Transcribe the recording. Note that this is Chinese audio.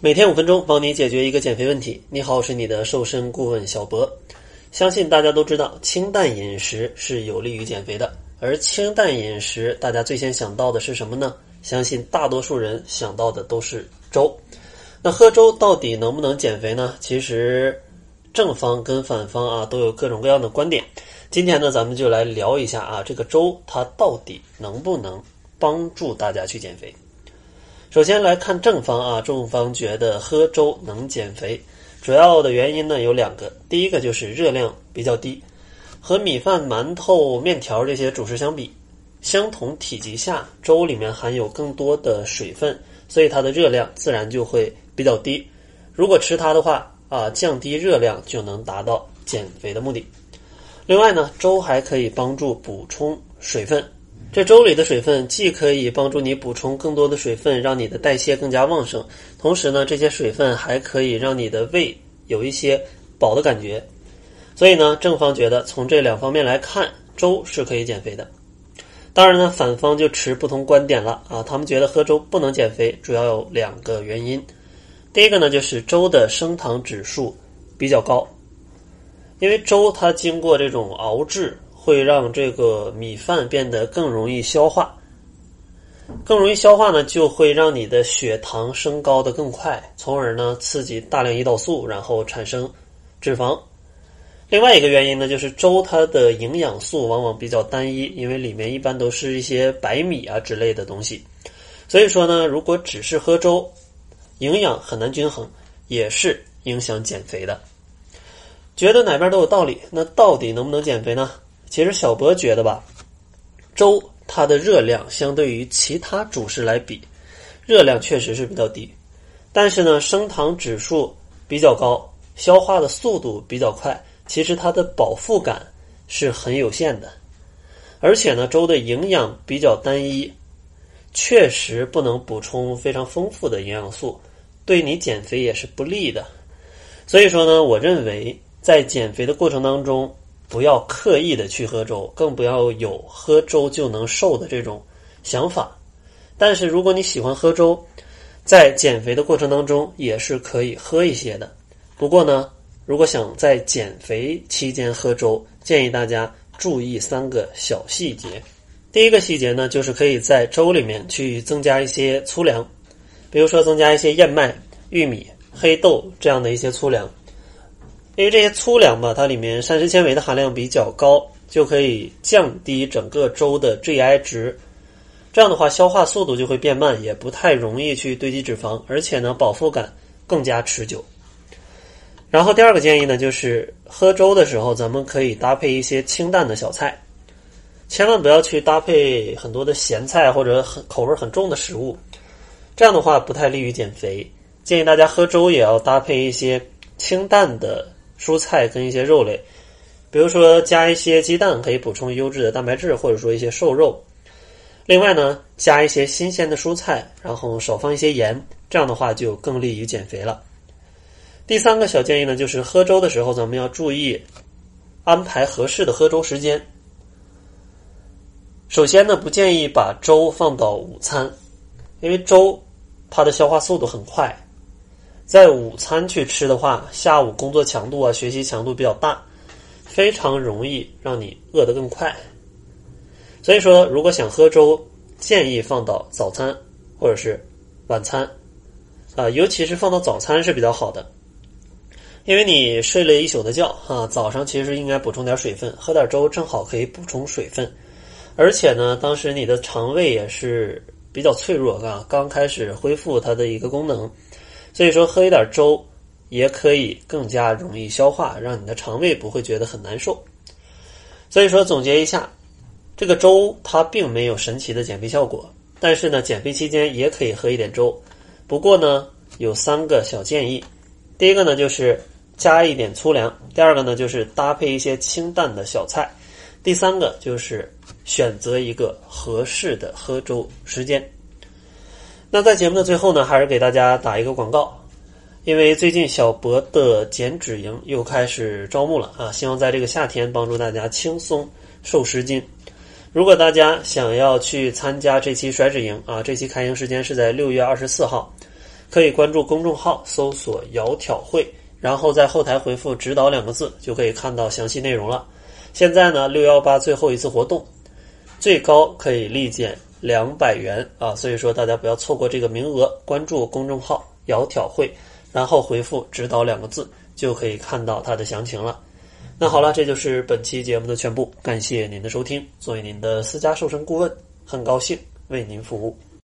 每天五分钟，帮你解决一个减肥问题。你好，我是你的瘦身顾问小博。相信大家都知道，清淡饮食是有利于减肥的。而清淡饮食，大家最先想到的是什么呢？相信大多数人想到的都是粥。那喝粥到底能不能减肥呢？其实正方跟反方啊都有各种各样的观点。今天呢，咱们就来聊一下啊，这个粥它到底能不能帮助大家去减肥？首先来看正方啊，正方觉得喝粥能减肥，主要的原因呢有两个，第一个就是热量比较低，和米饭、馒头、面条这些主食相比，相同体积下，粥里面含有更多的水分，所以它的热量自然就会比较低。如果吃它的话啊，降低热量就能达到减肥的目的。另外呢，粥还可以帮助补充水分。这粥里的水分既可以帮助你补充更多的水分，让你的代谢更加旺盛，同时呢，这些水分还可以让你的胃有一些饱的感觉。所以呢，正方觉得从这两方面来看，粥是可以减肥的。当然呢，反方就持不同观点了啊，他们觉得喝粥不能减肥，主要有两个原因。第一个呢，就是粥的升糖指数比较高，因为粥它经过这种熬制。会让这个米饭变得更容易消化，更容易消化呢，就会让你的血糖升高的更快，从而呢刺激大量胰岛素，然后产生脂肪。另外一个原因呢，就是粥它的营养素往往比较单一，因为里面一般都是一些白米啊之类的东西，所以说呢，如果只是喝粥，营养很难均衡，也是影响减肥的。觉得哪边都有道理，那到底能不能减肥呢？其实小博觉得吧，粥它的热量相对于其他主食来比，热量确实是比较低，但是呢，升糖指数比较高，消化的速度比较快，其实它的饱腹感是很有限的，而且呢，粥的营养比较单一，确实不能补充非常丰富的营养素，对你减肥也是不利的。所以说呢，我认为在减肥的过程当中。不要刻意的去喝粥，更不要有喝粥就能瘦的这种想法。但是如果你喜欢喝粥，在减肥的过程当中也是可以喝一些的。不过呢，如果想在减肥期间喝粥，建议大家注意三个小细节。第一个细节呢，就是可以在粥里面去增加一些粗粮，比如说增加一些燕麦、玉米、黑豆这样的一些粗粮。因为这些粗粮吧，它里面膳食纤维的含量比较高，就可以降低整个粥的 GI 值。这样的话，消化速度就会变慢，也不太容易去堆积脂肪，而且呢，饱腹感更加持久。然后第二个建议呢，就是喝粥的时候，咱们可以搭配一些清淡的小菜，千万不要去搭配很多的咸菜或者很口味很重的食物，这样的话不太利于减肥。建议大家喝粥也要搭配一些清淡的。蔬菜跟一些肉类，比如说加一些鸡蛋，可以补充优质的蛋白质，或者说一些瘦肉。另外呢，加一些新鲜的蔬菜，然后少放一些盐，这样的话就更利于减肥了。第三个小建议呢，就是喝粥的时候，咱们要注意安排合适的喝粥时间。首先呢，不建议把粥放到午餐，因为粥它的消化速度很快。在午餐去吃的话，下午工作强度啊，学习强度比较大，非常容易让你饿得更快。所以说，如果想喝粥，建议放到早餐或者是晚餐，啊，尤其是放到早餐是比较好的，因为你睡了一宿的觉啊，早上其实应该补充点水分，喝点粥正好可以补充水分，而且呢，当时你的肠胃也是比较脆弱啊，刚开始恢复它的一个功能。所以说，喝一点粥也可以更加容易消化，让你的肠胃不会觉得很难受。所以说，总结一下，这个粥它并没有神奇的减肥效果，但是呢，减肥期间也可以喝一点粥。不过呢，有三个小建议：第一个呢，就是加一点粗粮；第二个呢，就是搭配一些清淡的小菜；第三个就是选择一个合适的喝粥时间。那在节目的最后呢，还是给大家打一个广告，因为最近小博的减脂营又开始招募了啊，希望在这个夏天帮助大家轻松瘦十斤。如果大家想要去参加这期甩脂营啊，这期开营时间是在六月二十四号，可以关注公众号，搜索“窈窕会”，然后在后台回复“指导”两个字，就可以看到详细内容了。现在呢，六幺八最后一次活动，最高可以立减两百元啊，所以说大家不要错过这个名额。关注公众号“窈窕会”，然后回复“指导”两个字，就可以看到它的详情了。那好了，这就是本期节目的全部，感谢您的收听。作为您的私家瘦身顾问，很高兴为您服务。